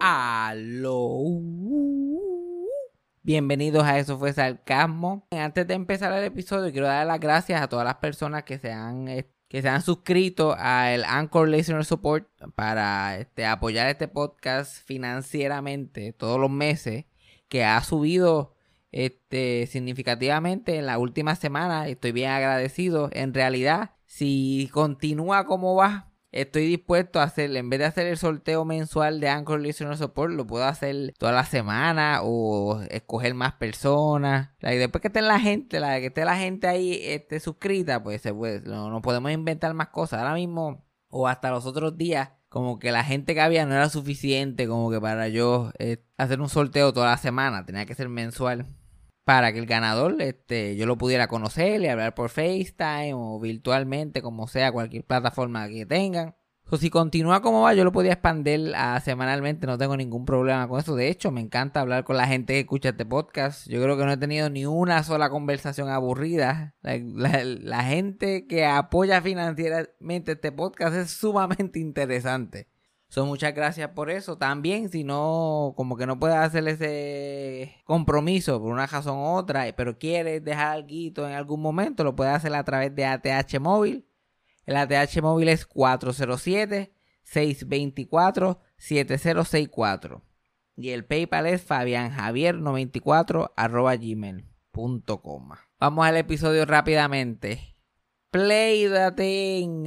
Aló. Bienvenidos a Eso fue Sarcasmo. Antes de empezar el episodio, quiero dar las gracias a todas las personas que se han, eh, que se han suscrito al Anchor Listener Support para este, apoyar este podcast financieramente todos los meses, que ha subido este, significativamente en la última semana. Estoy bien agradecido. En realidad, si continúa como va, estoy dispuesto a hacer, en vez de hacer el sorteo mensual de Anchor Listener Support, lo puedo hacer toda la semana o escoger más personas. Y después que esté la gente, la que esté la gente ahí este, suscrita, pues se puede, no, podemos inventar más cosas. Ahora mismo, o hasta los otros días, como que la gente que había no era suficiente como que para yo eh, hacer un sorteo toda la semana, tenía que ser mensual para que el ganador este, yo lo pudiera conocer y hablar por FaceTime o virtualmente, como sea, cualquier plataforma que tengan. O si continúa como va, yo lo podía expandir a semanalmente, no tengo ningún problema con eso. De hecho, me encanta hablar con la gente que escucha este podcast. Yo creo que no he tenido ni una sola conversación aburrida. la gente que apoya financieramente este podcast es sumamente interesante. So, muchas gracias por eso. También, si no, como que no puedes hacer ese compromiso por una razón u otra, pero quieres dejar algo en algún momento, lo puedes hacer a través de ATH Móvil. El ATH Móvil es 407-624-7064. Y el PayPal es fabianjavier94 gmail.com. Vamos al episodio rápidamente. Play the thing.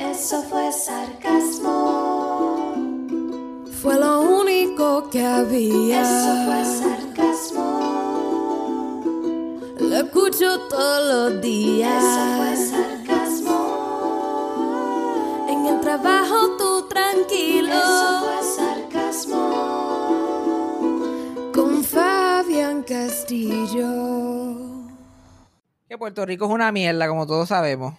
Eso fue sarcasmo. Fue lo único que había. Eso fue sarcasmo. Lo escucho todos los días. Eso fue sarcasmo. En el trabajo tú tranquilo. Eso fue sarcasmo. Con Fabián Castillo. Que Puerto Rico es una mierda, como todos sabemos.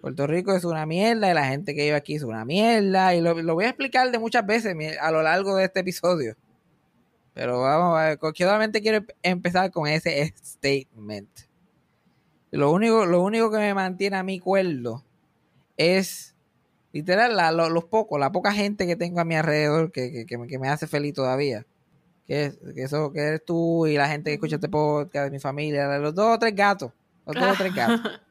Puerto Rico es una mierda y la gente que vive aquí es una mierda. Y lo, voy a explicar de muchas veces a lo largo de este episodio. Pero vamos a ver, solamente quiero empezar con ese statement. Lo único, lo único que me mantiene a mi cuerdo es literal la, los pocos, la poca gente que tengo a mi alrededor que, me, hace feliz todavía. Que, eso que eres tú y la gente que escucha este podcast de mi familia, los dos o tres gatos. Los dos o tres gatos.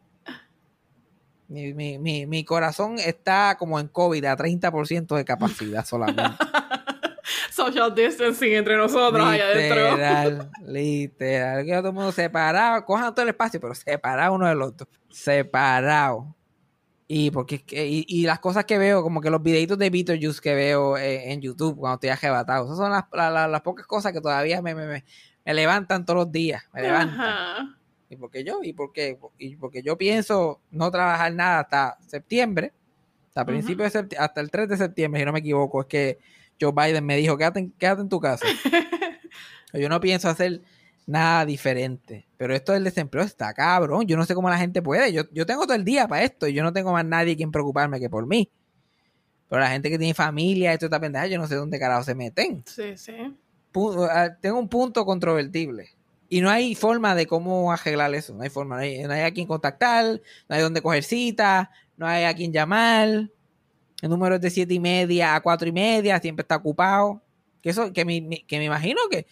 Mi, mi, mi, mi, corazón está como en COVID a 30% de capacidad solamente. Social distancing entre nosotros allá adentro. Literal, literal. Que todo el mundo separado, cojan todo el espacio, pero separado uno del otro. Separado. Y porque y, y, las cosas que veo, como que los videitos de Beetlejuice que veo en, YouTube cuando estoy arrebatado, esas son las, las, pocas cosas que todavía me, me, me, levantan todos los días. Me levantan. ¿Y por qué yo? ¿Y por qué? Y porque yo pienso no trabajar nada hasta septiembre, hasta principio de septiembre, hasta el 3 de septiembre, si no me equivoco, es que Joe Biden me dijo, quédate en, quédate en tu casa. yo no pienso hacer nada diferente. Pero esto del desempleo está cabrón. Yo no sé cómo la gente puede. Yo, yo tengo todo el día para esto y yo no tengo más nadie quien preocuparme que por mí. Pero la gente que tiene familia, esto está pendeja, yo no sé dónde carajo se meten. Sí, sí. Ah, tengo un punto controvertible. Y no hay forma de cómo arreglar eso. No hay forma. No hay, a quien contactar, no hay dónde coger cita, no hay a quien llamar. El número es de siete y media a cuatro y media, siempre está ocupado. Que eso, que me, que me imagino que,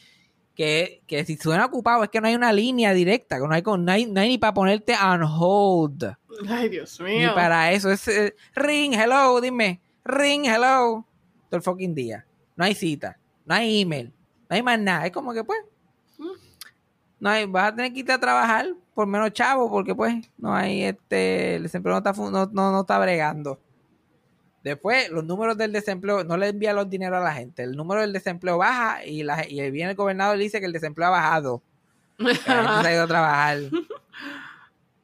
que, que, si suena ocupado es que no hay una línea directa, que no hay, no hay, no hay ni para ponerte on hold. Ay, Dios mío. Ni para eso. Es eh, ring, hello, dime. Ring, hello. Todo el fucking día. No hay cita, no hay email, no hay más nada. Es como que pues no hay, vas a tener que irte a trabajar por menos chavo, porque pues no hay este, el desempleo no está, no, no, está bregando. Después, los números del desempleo, no le envía los dinero a la gente. El número del desempleo baja y, la, y viene el gobernador y dice que el desempleo ha bajado. se ha ido a trabajar.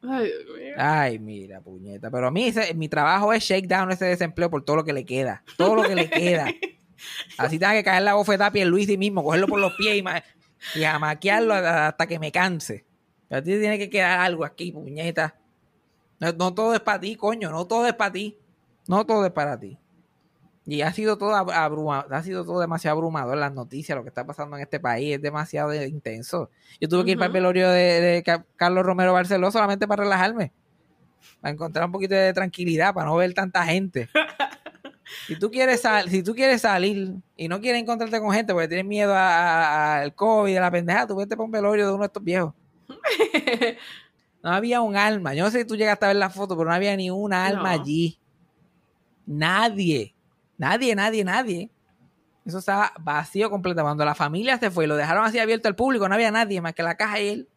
Ay, Ay, mira, puñeta. Pero a mí mi trabajo es shake down ese desempleo por todo lo que le queda. Todo lo que le queda. Así tenga que caer la bofetada a Luis y mismo, cogerlo por los pies y, ma- y a- hasta que me canse. A ti tiene que quedar algo aquí, puñeta. No, no todo es para ti, coño, no todo es para ti. No todo es para ti. Y ha sido todo ab- abruma- ha sido todo demasiado abrumador las noticias, lo que está pasando en este país, es demasiado intenso. Yo tuve que ir para el velorio de, de Ca- Carlos Romero Barceló solamente para relajarme. Para encontrar un poquito de tranquilidad, para no ver tanta gente. Si tú quieres sal- si tú quieres salir y no quieres encontrarte con gente porque tienes miedo al COVID, a la pendeja, tú vete para un velorio de uno de estos viejos. No había un alma. Yo no sé si tú llegaste a ver la foto, pero no había ni una alma No. allí. Nadie. Nadie, nadie, nadie. Eso estaba vacío completamente. Cuando la familia se fue y lo dejaron así abierto al público, no había nadie más que la caja y él.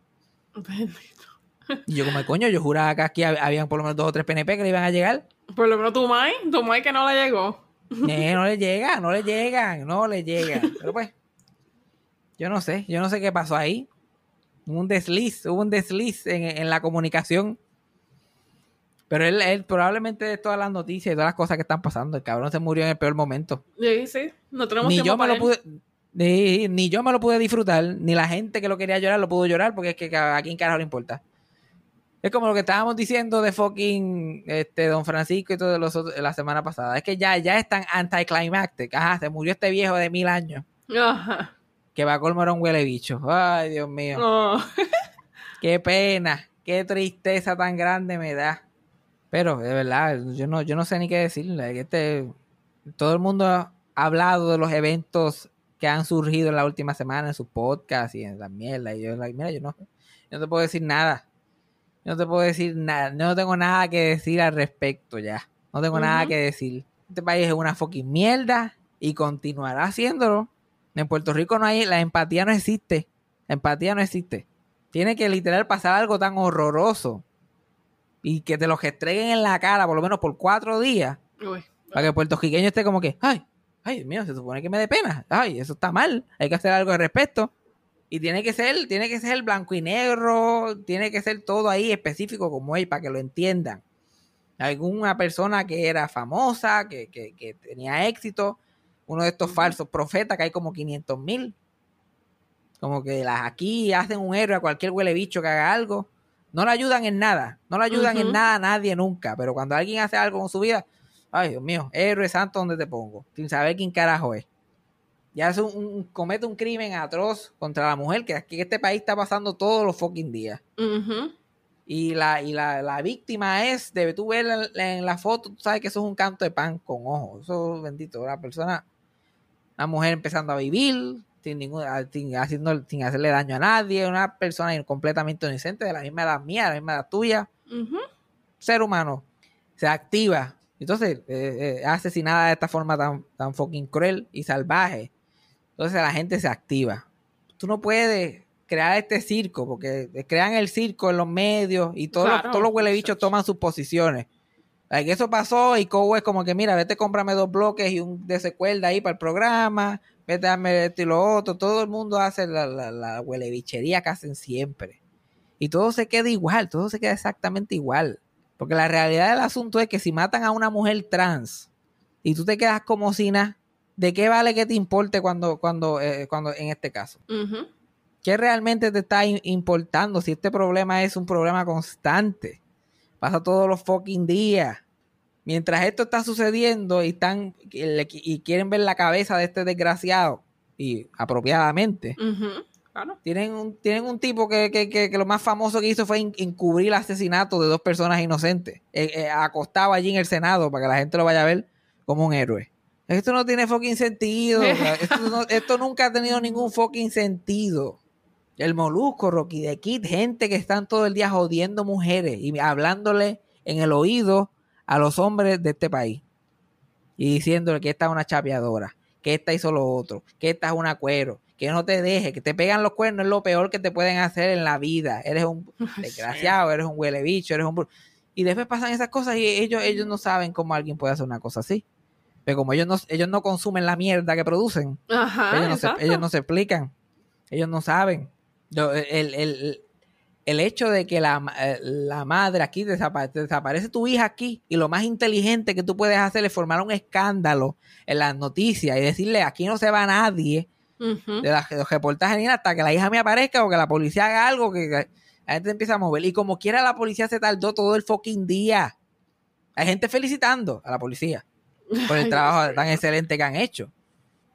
Y yo como coño, yo juraba que aquí hab- habían por lo menos dos o tres PNP que le iban a llegar. Por lo menos tu Mai, tu Mai que no le llegó. Eh, no le llega, no le llegan, no le llegan. Pero pues, yo no sé, yo no sé qué pasó ahí. Hubo un desliz, hubo un desliz en, en la comunicación. Pero él, él probablemente de todas las noticias y todas las cosas que están pasando, el cabrón se murió en el peor momento. Sí, sí. No tenemos Ni tiempo yo me para lo pude, ni, ni yo me lo pude disfrutar, ni la gente que lo quería llorar lo pudo llorar, porque es que a quién carajo le importa. Es como lo que estábamos diciendo de fucking este, Don Francisco y todo los otros- la semana pasada. Es que ya, ya es tan anticlimactic. Ajá, se murió este viejo de mil años. Ajá. Que va a colmo era un huele bicho. Ay, Dios mío. Qué pena. Qué tristeza tan grande me da. Pero, de verdad, yo no, yo no sé ni qué decirle. Este, todo el mundo ha hablado de los eventos que han surgido en la última semana en sus podcasts y en la mierda. Y yo, mira, yo no, yo no te puedo decir nada. No te puedo decir nada. No tengo nada que decir al respecto ya. No tengo nada que decir. Este país es una fucking mierda y continuará haciéndolo. En Puerto Rico no hay, la empatía no existe. La empatía no existe. Tiene que literal pasar algo tan horroroso y que te lo restreguen en la cara por lo menos por cuatro días Uy. para que el puertorriqueño esté como que, ay, ay, Dios mío, se supone que me dé pena. Ay, eso está mal. Hay que hacer algo al respecto. Y tiene que ser, tiene que ser blanco y negro, tiene que ser todo ahí específico como él, para que lo entiendan. Alguna persona que era famosa, que, que- que tenía éxito, uno de estos falsos profetas, que hay como 500 mil. Como que las aquí hacen un héroe a cualquier huele bicho que haga algo. No le ayudan en nada, no le ayudan en nada a nadie nunca. Pero cuando alguien hace algo con su vida, ay Dios mío, héroe santo, ¿dónde te pongo? Sin saber quién carajo es. Ya es un, un- comete un crimen atroz contra la mujer, que aquí en este país está pasando todos los fucking días. Y la, y la, la víctima es, debe tú ver en, en la foto, tú sabes que eso es un canto de pan con ojos. Eso bendito, la persona, una mujer empezando a vivir, sin ningún, sin, haciendo, sin hacerle daño a nadie, una persona completamente inocente, de la misma edad mía, de la misma edad tuya, Ujú. ser humano, se activa. Entonces, eh, eh, es asesinada de esta forma tan, tan fucking cruel y salvaje. Entonces la gente se activa. Tú no puedes crear este circo, porque crean el circo en los medios y todos, Claro, los, todos los huele bichos muchacho. toman sus posiciones. Like, eso pasó y Cobo es como que, mira, vete, cómprame dos bloques y un de cuerda ahí para el programa, vete, dame esto y lo otro. Todo el mundo hace la, la, la huele bichería que hacen siempre. Y todo se queda igual, todo se queda exactamente igual. Porque la realidad del asunto es que si matan a una mujer trans y tú te quedas como si nada, ¿de qué vale que te importe cuando, cuando, eh, cuando en este caso? ¿Qué realmente te está importando si este problema es un problema constante? Pasa todos los fucking días. Mientras esto está sucediendo y están y quieren ver la cabeza de este desgraciado y apropiadamente. Claro. tienen un, tienen un tipo que, que- que- que lo más famoso que hizo fue en- encubrir el asesinato de dos personas inocentes, eh, eh, acostado allí en el Senado para que la gente lo vaya a ver como un héroe. Esto no tiene fucking sentido. esto, no- esto nunca ha tenido ningún fucking sentido. El molusco, Rocky de Kid, gente que están todo el día jodiendo mujeres y hablándole en el oído a los hombres de este país y diciéndole que esta es una chapeadora, que esta hizo lo otro, que esta es una cuero, que no te deje, que te pegan los cuernos es lo peor que te pueden hacer en la vida. Eres un desgraciado, eres un huele bicho, eres un... Y después pasan esas cosas y ellos, ellos no saben cómo alguien puede hacer una cosa así. Pero como ellos no, ellos no consumen la mierda que producen, Ajá. ellos, no se, ellos no se explican. Ellos no saben. Yo, el, el- el hecho de que la, la madre aquí desapa- desaparece tu hija aquí y lo más inteligente que tú puedes hacer es formar un escándalo en las noticias y decirle aquí no se va nadie de, los reportajes hasta que la hija me aparezca o que la policía haga algo que, que la gente empieza a mover. Y como quiera la policía se tardó todo el fucking día. Hay gente felicitando a la policía por el trabajo tan excelente que han hecho.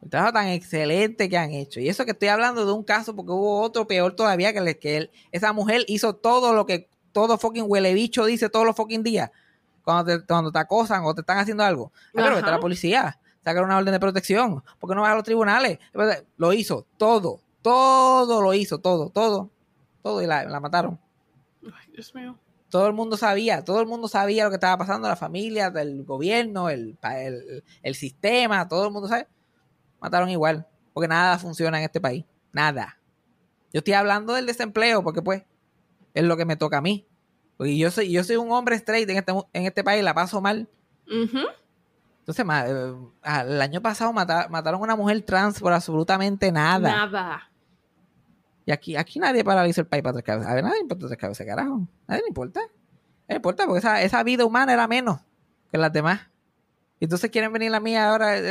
El trabajo tan excelente que han hecho. Y eso que estoy hablando de un caso porque hubo otro peor todavía que, le- que él- esa mujer hizo todo lo que todo fucking huele bicho dice todos los fucking días. Cuando te, cuando te acosan o te están haciendo algo. Ah, pero vete a la policía. Sacar una orden de protección. porque no vas a los tribunales? Lo hizo. Todo. Todo lo hizo. Todo. Todo. Todo. Y la, la mataron. Ay, Dios mío. Todo el mundo sabía, todo el mundo sabía lo que estaba pasando, la familia, el gobierno, el, el, el sistema, todo el mundo sabe. Mataron igual, porque nada funciona en este país, nada. Yo estoy hablando del desempleo, porque pues es lo que me toca a mí. Porque yo soy, yo soy un hombre straight en este, en este país, la paso mal. Entonces, ma- eh, el año pasado mata- mataron a una mujer trans por absolutamente nada. Nada. Y aquí, aquí nadie paraliza el país para tres cabezas. A ver, nadie importa tres cabezas, carajo. Nadie le importa. No importa porque esa, esa vida humana era menos que las demás. Entonces quieren venir la mía ahora, eh,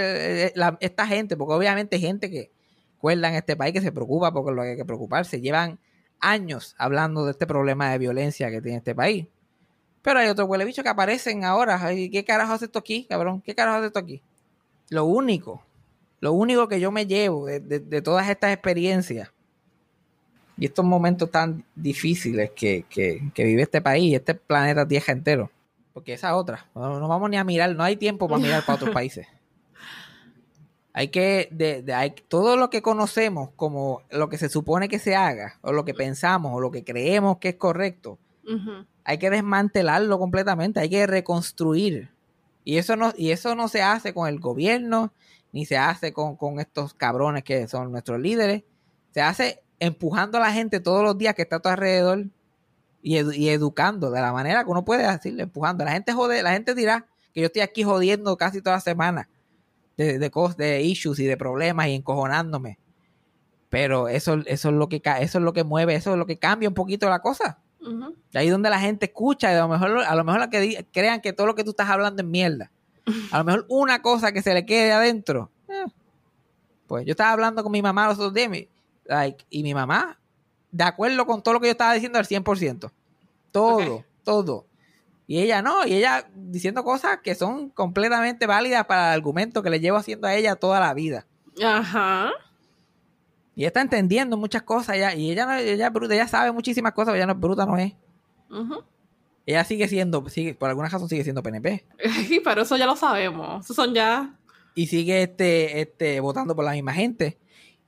eh, la- esta gente, porque obviamente hay gente que cuelga en este país que se preocupa porque lo que hay que preocuparse. Llevan años hablando de este problema de violencia que tiene este país. Pero hay otros huele bichos que aparecen ahora. Ay, ¿Qué carajo hace esto aquí, cabrón? ¿Qué carajo hace esto aquí? Lo único, lo único que yo me llevo de, de- de todas estas experiencias y estos momentos tan difíciles que, que- que vive este país, este planeta Tierra entero. Porque esa otra, no, no vamos ni a mirar, no hay tiempo para mirar para otros países. Hay que, de, de- hay, todo lo que conocemos como lo que se supone que se haga, o lo que pensamos, o lo que creemos que es correcto, hay que desmantelarlo completamente, hay que reconstruir. Y eso no, y eso no se hace con el gobierno, ni se hace con, con estos cabrones que son nuestros líderes. Se hace empujando a la gente todos los días que está a tu alrededor y, edu- y educando de la manera que uno puede decirle, empujando. La gente jode, la gente dirá que yo estoy aquí jodiendo casi toda la semana de, de, de issues y de problemas y encojonándome. Pero eso, eso es lo que eso es lo que mueve, eso es lo que cambia un poquito la cosa. Ujú. Y ahí es donde la gente escucha y a lo mejor, a lo mejor la que crean que todo lo que tú estás hablando es mierda. A lo mejor una cosa que se le quede adentro. eh, Pues yo estaba hablando con mi mamá los otros días like, y mi mamá, de acuerdo con todo lo que yo estaba diciendo al 100%. Todo, todo. Y ella no, y ella diciendo cosas que son completamente válidas para el argumento que le llevo haciendo a ella toda la vida. Ajá. Y ella está entendiendo muchas cosas ya, y ella, no, ella, es bruta, ella sabe muchísimas cosas, pero ella no es bruta, no es. Ella sigue siendo, sigue, por alguna razón sigue siendo PNP. Pero eso ya lo sabemos. Esos son ya. Y sigue este, este, votando por la misma gente.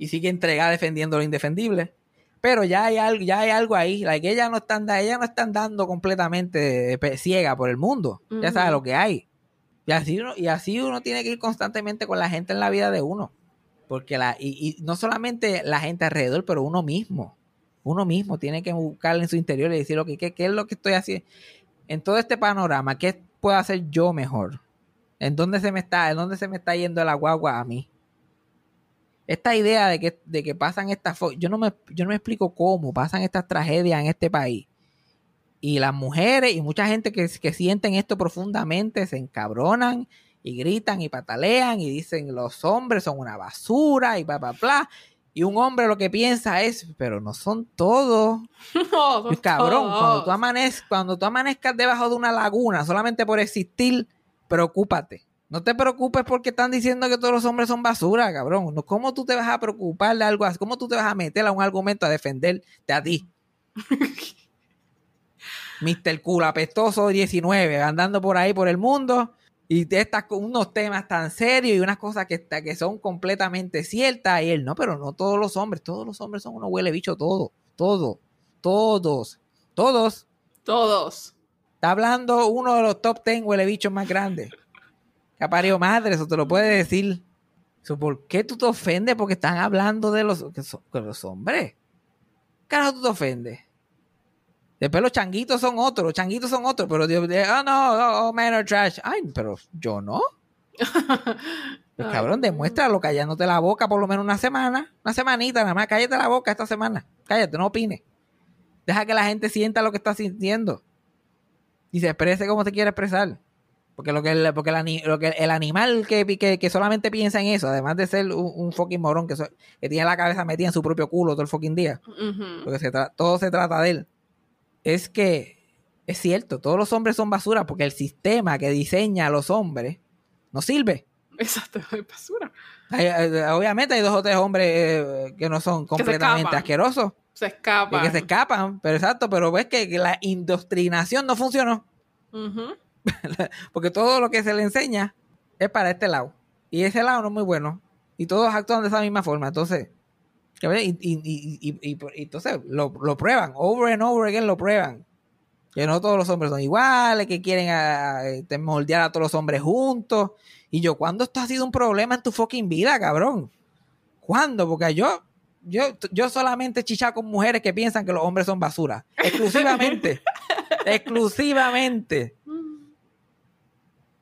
Y sigue entregada defendiendo lo indefendible. Pero ya hay algo, ya hay algo ahí. Like, ella no están, ella no está andando completamente ciega por el mundo. Ya sabe lo que hay. Y así, uno, y así uno tiene que ir constantemente con la gente en la vida de uno. Porque la, y, y no solamente la gente alrededor, pero uno mismo. Uno mismo tiene que buscar en su interior y decir, ok, ¿qué, qué es lo que estoy haciendo? En todo este panorama, ¿qué puedo hacer yo mejor? ¿En dónde se me está, en dónde se me está yendo la guagua a mí? Esta idea de que, de que pasan estas yo no me yo no me explico cómo pasan estas tragedias en este país. Y las mujeres y mucha gente que, que sienten esto profundamente se encabronan y gritan y patalean y dicen los hombres son una basura y bla bla bla. Y un hombre lo que piensa es, pero no son todos. No, son Y cabrón, cuando tú, amanez, cuando tú amanezcas debajo de una laguna solamente por existir, preocúpate. No te preocupes porque están diciendo que todos los hombres son basura, cabrón. ¿Cómo tú te vas a preocupar de algo así? ¿Cómo tú te vas a meter a un argumento a defenderte a ti? Mr. Cool apestoso 19, andando por ahí por el mundo y estas con unos temas tan serios y unas cosas que, que son completamente ciertas. Y él, no, pero no todos los hombres, todos los hombres son unos huele bicho, todo, todo, todos, todos. Todos. Está hablando uno de los top 10 huele bichos más grandes. Que ha parido madre, eso te lo puede decir. Eso, ¿Por qué tú te ofendes? Porque están hablando de los, que son- que los hombres. Carajo, tú te ofendes. Después los changuitos son otros, los changuitos son otros, pero Dios, de- oh no, oh, oh, man are trash. Ay, pero yo no. Pues cabrón, demuéstralo callándote la boca por lo menos una semana, una semanita nada más, cállate la boca esta semana, cállate, no opines. Deja que la gente sienta lo que está sintiendo. Y se exprese como se quiere expresar. Porque lo que el, porque el, lo que el animal que, que, que solamente piensa en eso, además de ser un, un fucking morón que, so- que tiene la cabeza metida en su propio culo todo el fucking día, porque se todo se trata de él, es que es cierto, todos los hombres son basura porque el sistema que diseña a los hombres no sirve. Exacto, es basura. Hay- eh, obviamente hay dos o tres hombres eh, que no son completamente escapan. asquerosos, Se y escapa. que se escapan, pero exacto, pero ves que, la indoctrinación no funcionó, Ujú. porque todo lo que se le enseña es para este lado, y ese lado no es muy bueno, y todos actúan de esa misma forma, entonces, entonces lo, lo prueban, over and over again lo prueban, que no todos los hombres son iguales, que quieren ah, este, moldear a todos los hombres juntos, y yo, ¿cuándo esto ha sido un problema en tu fucking vida, cabrón? ¿Cuándo? Porque yo, yo, yo solamente chicha con mujeres que piensan que los hombres son basura. Exclusivamente. exclusivamente.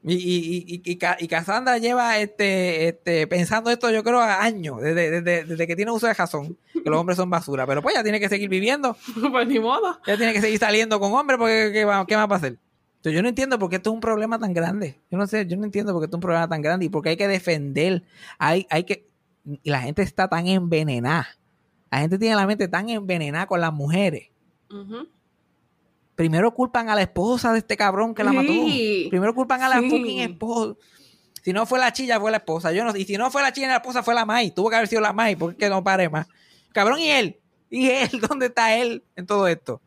Y, y, y, y, Ca- y Cassandra lleva este, este, pensando esto, yo creo, años, desde, desde, desde que tiene uso de razón, que los hombres son basura. Pero pues ya tiene que seguir viviendo, pues ni modo. ya tiene que seguir saliendo con hombres, porque ¿qué, va- qué más va a hacer? Entonces, yo no entiendo por qué esto es un problema tan grande. Yo no sé, yo no entiendo por qué esto es un problema tan grande y por qué hay que defender. Hay, hay que. Y la gente está tan envenenada. La gente tiene la mente tan envenenada con las mujeres. Ujú. Primero culpan a la esposa de este cabrón que la mató. Primero culpan a la Sí. fucking esposa. Si no fue la chilla, fue la esposa. Yo no, y si no fue la chilla la esposa, fue la Mai. Tuvo que haber sido la Mai, porque no pare más. Cabrón, ¿y él? ¿Y él? ¿Dónde está él en todo esto?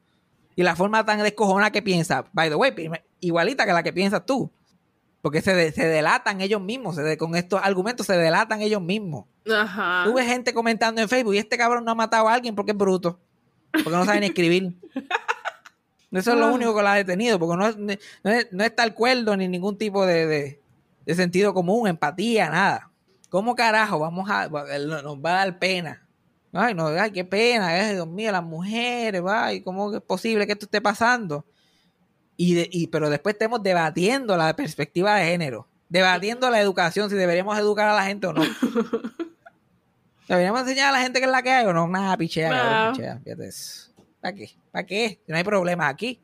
Y la forma tan descojona que piensa, by the way, igualita que la que piensas tú. Porque se, de- se delatan ellos mismos. se de- con estos argumentos se delatan ellos mismos. Ajá. Tú ves gente comentando en Facebook y este cabrón no ha matado a alguien porque es bruto. Porque no sabe ni escribir. Eso es lo único que la ha detenido, porque no, es- no, es- no está el cuerdo ni ningún tipo de, de- de sentido común, empatía, nada. ¿Cómo carajo vamos a, nos va a dar pena? Ay, no, ay, qué pena, ay, Dios mío, las mujeres, ay, ¿cómo es posible que esto esté pasando? Y, de- y pero después estemos debatiendo la perspectiva de género, debatiendo la educación, si deberíamos educar a la gente o no. ¿Deberíamos enseñar a la gente que es la que hay o no? Nada, pichea, cabrón, No. pichea, fíjate eso. ¿Para qué? ¿Para qué? No hay problemas aquí.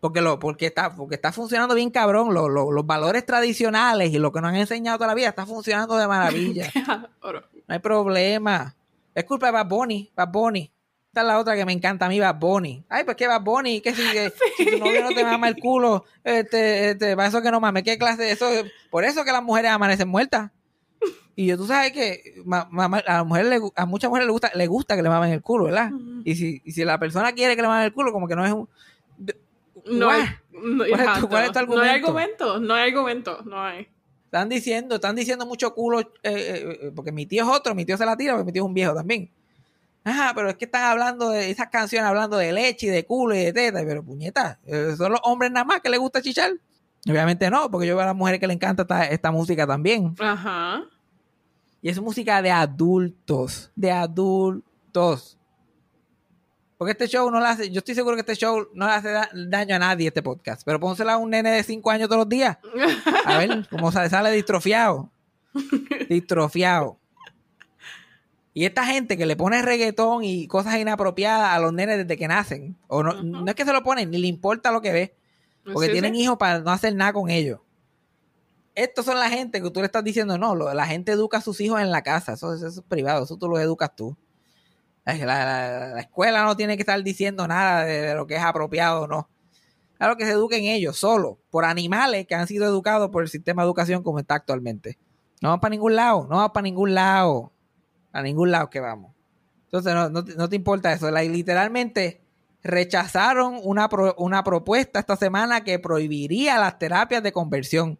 Porque, lo, porque, está, porque está funcionando bien cabrón. Lo- lo- los valores tradicionales y lo que nos han enseñado toda la vida está funcionando de maravilla. No hay problema. Es culpa de Bad Bunny. Bad Bunny. Esta es la otra que me encanta a mí, Bad Bunny. Ay, pues que Bad Bunny, que si, que si tu novio no te mama el culo, este, este, para eso que no mames, ¿qué clase de eso? Por eso que las mujeres amanecen muertas. Y yo, tú sabes que ma- a, las mujeres le a muchas mujeres le gusta, le gusta que le mamen el culo, ¿verdad? Y si, y si la persona quiere que le mamen el culo, como que no es un... No hay, no, ¿Cuál es tu- cuál es tu No hay argumento? argumento, no hay argumento, no hay. Están diciendo, están diciendo mucho culo, eh, eh, eh, porque mi tío es otro, mi tío se la tira, porque mi tío es un viejo también. Ajá, pero es que están hablando de esas canciones, hablando de leche y de culo y de teta, pero puñeta, son los hombres nada más que les gusta chichar. Obviamente no, porque yo veo a las mujeres que le encanta esta, esta música también. Ajá. Y es música de adultos, de adultos. Porque este show no le hace, yo estoy seguro que este show no le hace da- daño a nadie, este podcast. Pero pónsela a un nene de 5 años todos los días. A ver cómo sale, sale distrofiado. Distrofiado. Y esta gente que le pone reggaetón y cosas inapropiadas a los nenes desde que nacen. O no, no es que se lo ponen, ni le importa lo que ve. Porque Sí, tienen sí. hijos para no hacer nada con ellos. Estos son la gente que tú le estás diciendo, no, la gente educa a sus hijos en la casa, eso, es privado, eso tú lo educas tú. La, la- la escuela no tiene que estar diciendo nada de, lo que es apropiado o no. Claro que se eduquen ellos, solo, por animales que han sido educados por el sistema de educación como está actualmente. No vamos para ningún lado, no vamos para ningún lado. A ningún lado que vamos. Entonces no, no te- importa eso. Literalmente rechazaron una, una propuesta esta semana que prohibiría las terapias de conversión.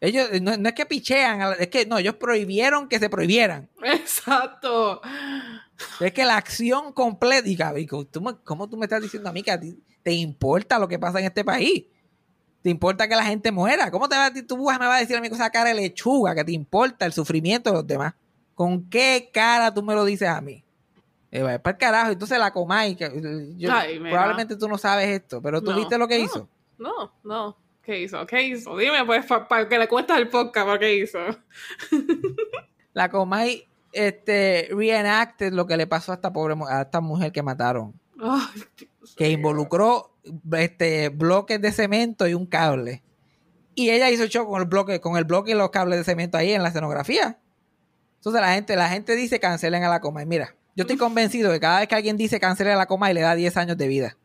Ellos no, no es que pichean, la- es que no, ellos prohibieron que se prohibieran. Exacto. Es que la acción completa, y cabrón, ¿tú me- ¿cómo tú me estás diciendo a mí que a ti te importa lo que pasa en este país? ¿Te importa que la gente muera? ¿Cómo te va a decir, tú me vas a decir a mí con esa cara de lechuga que te importa el sufrimiento de los demás? ¿Con qué cara tú me lo dices a mí? Eh, va para el carajo, entonces la comay, que yo- Ay, mira. probablemente tú no sabes esto, pero tú No, viste lo que no. hizo. No, no. ¿Qué hizo? ¿Qué hizo? Dime, pues, para que le cuentas el podcast, ¿para qué hizo? La Comay este, reenacted lo que le pasó a esta pobre a esta mujer que mataron. Dios Que involucró este, bloques de cemento y un cable. Y ella hizo show con el bloque, con el bloque y los cables de cemento ahí en la escenografía. Entonces la gente, la gente dice cancelen a la coma. Y mira, yo estoy convencido que cada vez que alguien dice cancelen a la coma y le da 10 años de vida.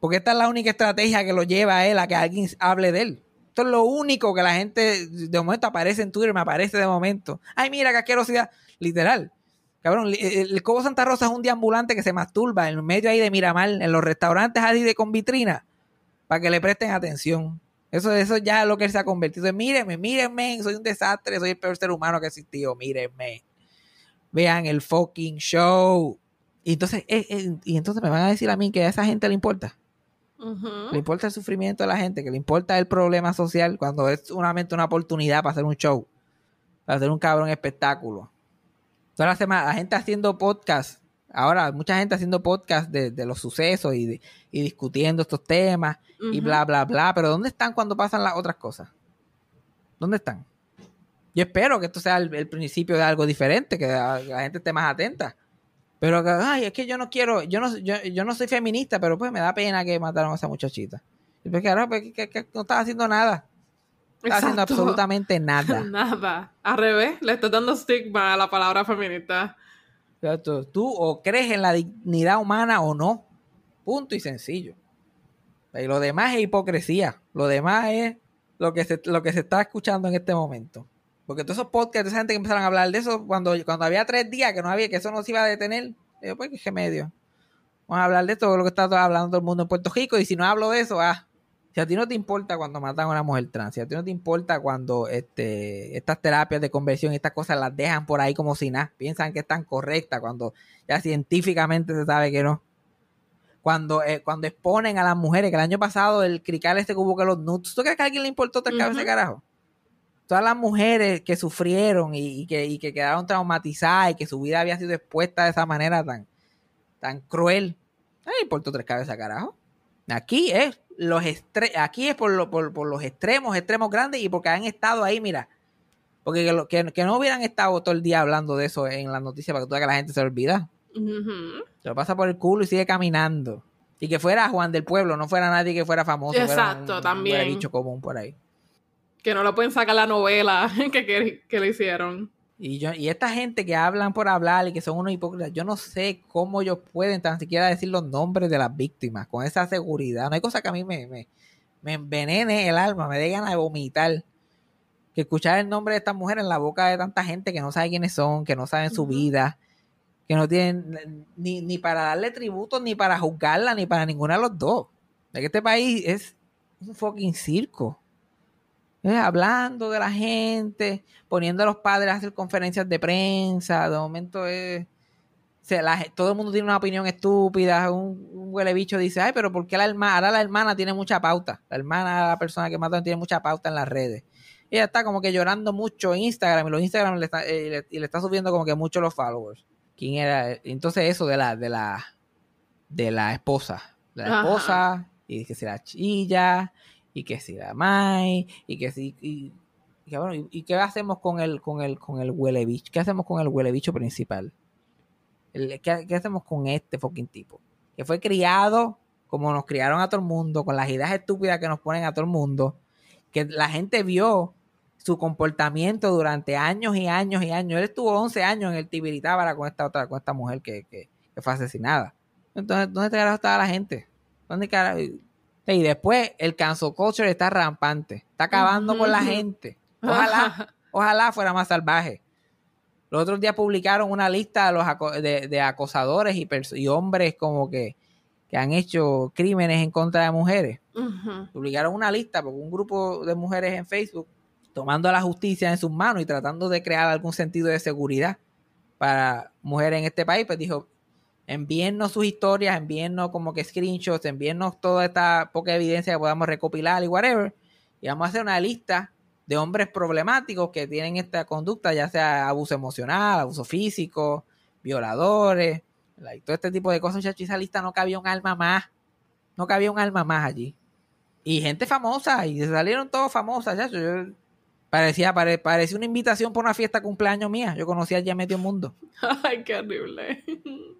Porque esta es la única estrategia que lo lleva a él a que alguien hable de él. Esto es lo único que la gente de momento aparece en Twitter, me aparece de momento. Ay, mira, qué asquerosidad. Literal. Cabrón, el, Cobo Santa Rosa es un deambulante que se masturba en medio ahí de Miramar, en los restaurantes ahí de con vitrina, para que le presten atención. Eso, eso ya es lo que él se ha convertido. en, Mírenme, mírenme, soy un desastre, soy el peor ser humano que ha existido, mírenme. Vean el fucking show. Y entonces, eh, eh, y entonces me van a decir a mí que a esa gente le importa. Le importa el sufrimiento de la gente, que le importa el problema social cuando es solamente una oportunidad para hacer un show, para hacer un cabrón espectáculo. Toda la semana, la gente haciendo podcast, ahora mucha gente haciendo podcast de, de los sucesos y, de- y discutiendo estos temas y bla, bla, bla. Pero ¿dónde están cuando pasan las otras cosas? ¿Dónde están? Yo espero que esto sea el, el principio de algo diferente, que la, la gente esté más atenta. Pero, ay, es que yo no quiero, yo no, yo, yo no soy feminista, pero pues me da pena que mataron a esa muchachita. Y pues, claro, pues, que, que no estás haciendo nada. No estás haciendo absolutamente nada. Nada. Al revés, le estás dando estigma a la palabra feminista. Exacto. Tú o crees en la dignidad humana o no. Punto y sencillo. Y lo demás es hipocresía. Lo demás es lo que se, lo que se está escuchando en este momento. Porque todos esos podcasts, esa gente que empezaron a hablar de eso cuando, cuando había tres días que no había, que eso no se iba a detener. Yo, pues, ¿qué medio? Vamos a hablar de todo lo que está hablando todo el mundo en Puerto Rico. Y si no hablo de eso, ah, si a ti no te importa cuando matan a una mujer trans, si a ti no te importa cuando este, estas terapias de conversión y estas cosas las dejan por ahí como si nada, piensan que están correctas cuando ya científicamente se sabe que no. Cuando, eh, cuando exponen a las mujeres, que el año pasado el crical este que hubo que los nuts, ¿tú crees que a alguien le importó tres cabezas de Ujú. carajo? Todas las mujeres que sufrieron y, y que, y que quedaron traumatizadas y que su vida había sido expuesta de esa manera tan, tan cruel, no le importó tres cabezas carajo. Aquí es los estre- aquí es por, lo- por, por los extremos, extremos grandes y porque han estado ahí, mira. Porque que, lo- que, que no hubieran estado todo el día hablando de eso en las noticias para que, que la gente se olvida. Se lo pasa por el culo y sigue caminando. Y que fuera Juan del Pueblo, no fuera nadie que fuera famoso. fuera Exacto, un- también. Un bicho común por ahí. Que no lo pueden sacar la novela que, que, que le hicieron. Y, yo, y esta gente que hablan por hablar y que son unos hipócritas, yo no sé cómo ellos pueden tan siquiera decir los nombres de las víctimas con esa seguridad. No hay cosa que a mí me, me, me envenene el alma, me dé ganas de vomitar. Que escuchar el nombre de esta mujer en la boca de tanta gente que no sabe quiénes son, que no saben su vida, que no tienen ni, ni para darle tributo, ni para juzgarla, ni para ninguna de los dos. De que este país es un fucking circo. Eh, hablando de la gente, poniendo a los padres a hacer conferencias de prensa, de momento es... la todo el mundo tiene una opinión estúpida, un, un huele bicho dice, ay, pero ¿por qué la hermana? Ahora la hermana tiene mucha pauta, la hermana, la persona que mataron tiene mucha pauta en las redes. Ella está como que llorando mucho en Instagram y los Instagram le está, eh, le- y le está subiendo como que mucho los followers. ¿Quién era? Entonces eso de la, de la, de la esposa, de la Ajá. esposa, y que si la chilla, y que si la mai, y que si, y, y, cabrón, ¿y- ¿y qué hacemos con el, con el, con el huele bicho? ¿Qué hacemos con el huele bicho principal? ¿qué, qué hacemos con este fucking tipo? Que fue criado como nos criaron a todo el mundo, con las ideas estúpidas que nos ponen a todo el mundo, que la gente vio su comportamiento durante años y años y años. Él estuvo 11 años en el Tibiritábara con esta otra, con esta mujer que, que, que fue asesinada. Entonces, ¿dónde carajo estaba la gente? ¿Dónde carajo? Y después el cancel culture está rampante, está acabando con la gente. Ojalá, ojalá fuera más salvaje. Los otros días publicaron una lista de los aco- de, de acosadores y, hombres como que, que han hecho crímenes en contra de mujeres. Publicaron una lista porque un grupo de mujeres en Facebook tomando la justicia en sus manos y tratando de crear algún sentido de seguridad para mujeres en este país, pues dijo, envíennos sus historias, envíennos como que screenshots, envíennos toda esta poca evidencia que podamos recopilar y whatever, y vamos a hacer una lista de hombres problemáticos que tienen esta conducta, ya sea abuso emocional, abuso físico, violadores, todo este tipo de cosas, muchachos, esa lista no cabía un alma más, no cabía un alma más allí. Y gente famosa, y salieron todos famosas, Parecía, pare- parecía una invitación por una fiesta cumpleaños mía. Yo conocía ya medio mundo. Ay, qué horrible.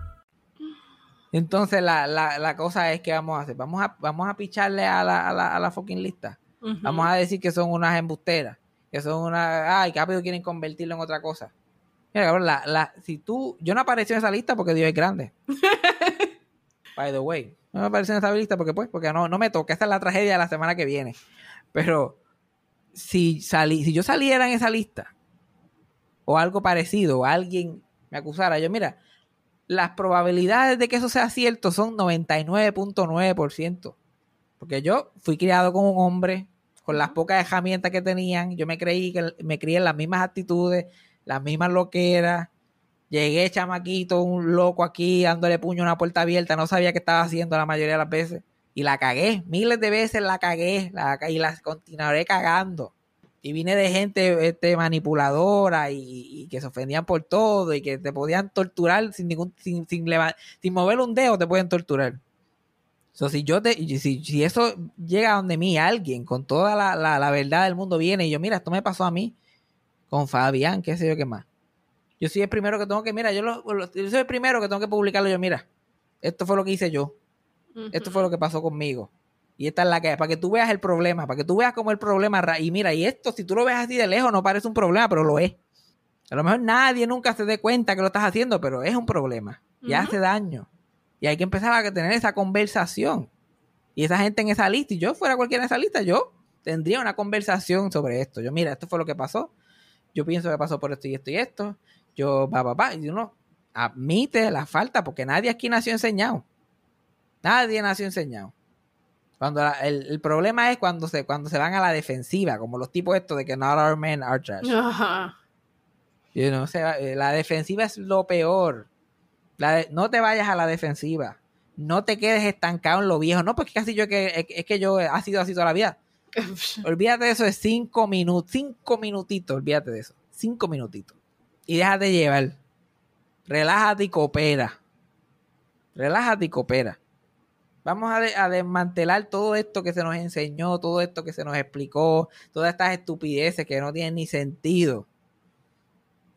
Entonces la, la, la cosa es que vamos a hacer. Vamos a, vamos a picharle a la, a la, a la fucking lista. Vamos a decir que son unas embusteras. Que son una. Ay, que rápido quieren convertirlo en otra cosa. Mira, cabrón, la, la, si tú. Yo no aparecí en esa lista porque Dios es grande. By the way. No me aparecí en esa lista porque, pues, porque no, no me toca. Esta es la tragedia de la semana que viene. Pero si salí, si yo saliera en esa lista, o algo parecido, o alguien me acusara, yo, mira, las probabilidades de que eso sea cierto son 99.9%. Porque yo fui criado como un hombre, con las pocas herramientas que tenían, yo me creí que me crié en las mismas actitudes, las mismas loqueras. Llegué chamaquito, un loco aquí, dándole puño a una puerta abierta, no sabía qué estaba haciendo la mayoría de las veces. Y la cagué, miles de veces la cagué, la, y la continuaré cagando. Y vine de gente este, manipuladora y, y que se ofendían por todo y que te podían torturar sin ningún, sin, sin, sin mover un dedo, te pueden torturar. So, si yo te, si, si eso llega a donde mí, alguien con toda la, la, la verdad del mundo viene y yo, mira, esto me pasó a mí, con Fabián, qué sé yo qué más. Yo soy el primero que tengo que, mira, yo, lo- lo- yo soy el primero que tengo que publicarlo yo, mira, esto fue lo que hice yo, esto fue lo que pasó conmigo. Y esta es la que, para que tú veas el problema, para que tú veas cómo el problema, y mira, y esto, si tú lo ves así de lejos, no parece un problema, pero lo es. A lo mejor nadie nunca se dé cuenta que lo estás haciendo, pero es un problema y hace daño. Y hay que empezar a tener esa conversación. Y esa gente en esa lista, y yo fuera cualquiera en esa lista, yo tendría una conversación sobre esto. Yo, mira, esto fue lo que pasó. Yo pienso que pasó por esto y esto y esto. Yo, va, va, va. Y uno admite la falta, porque nadie aquí nació enseñado. Nadie nació enseñado. Cuando la- el, el problema es cuando se, cuando se van a la defensiva, como los tipos estos de que not our men are trash. Ajá. You know, se va- eh, la defensiva es lo peor. La de- no te vayas a la defensiva. No te quedes estancado en lo viejo. No, porque casi yo que es, es que yo ha sido así toda la vida. Olvídate de eso de cinco minutos, cinco minutitos, olvídate de eso. Cinco minutitos. Y déjate llevar. Relájate y coopera. Relájate y coopera. Vamos a, de- a desmantelar todo esto que se nos enseñó, todo esto que se nos explicó, todas estas estupideces que no tienen ni sentido.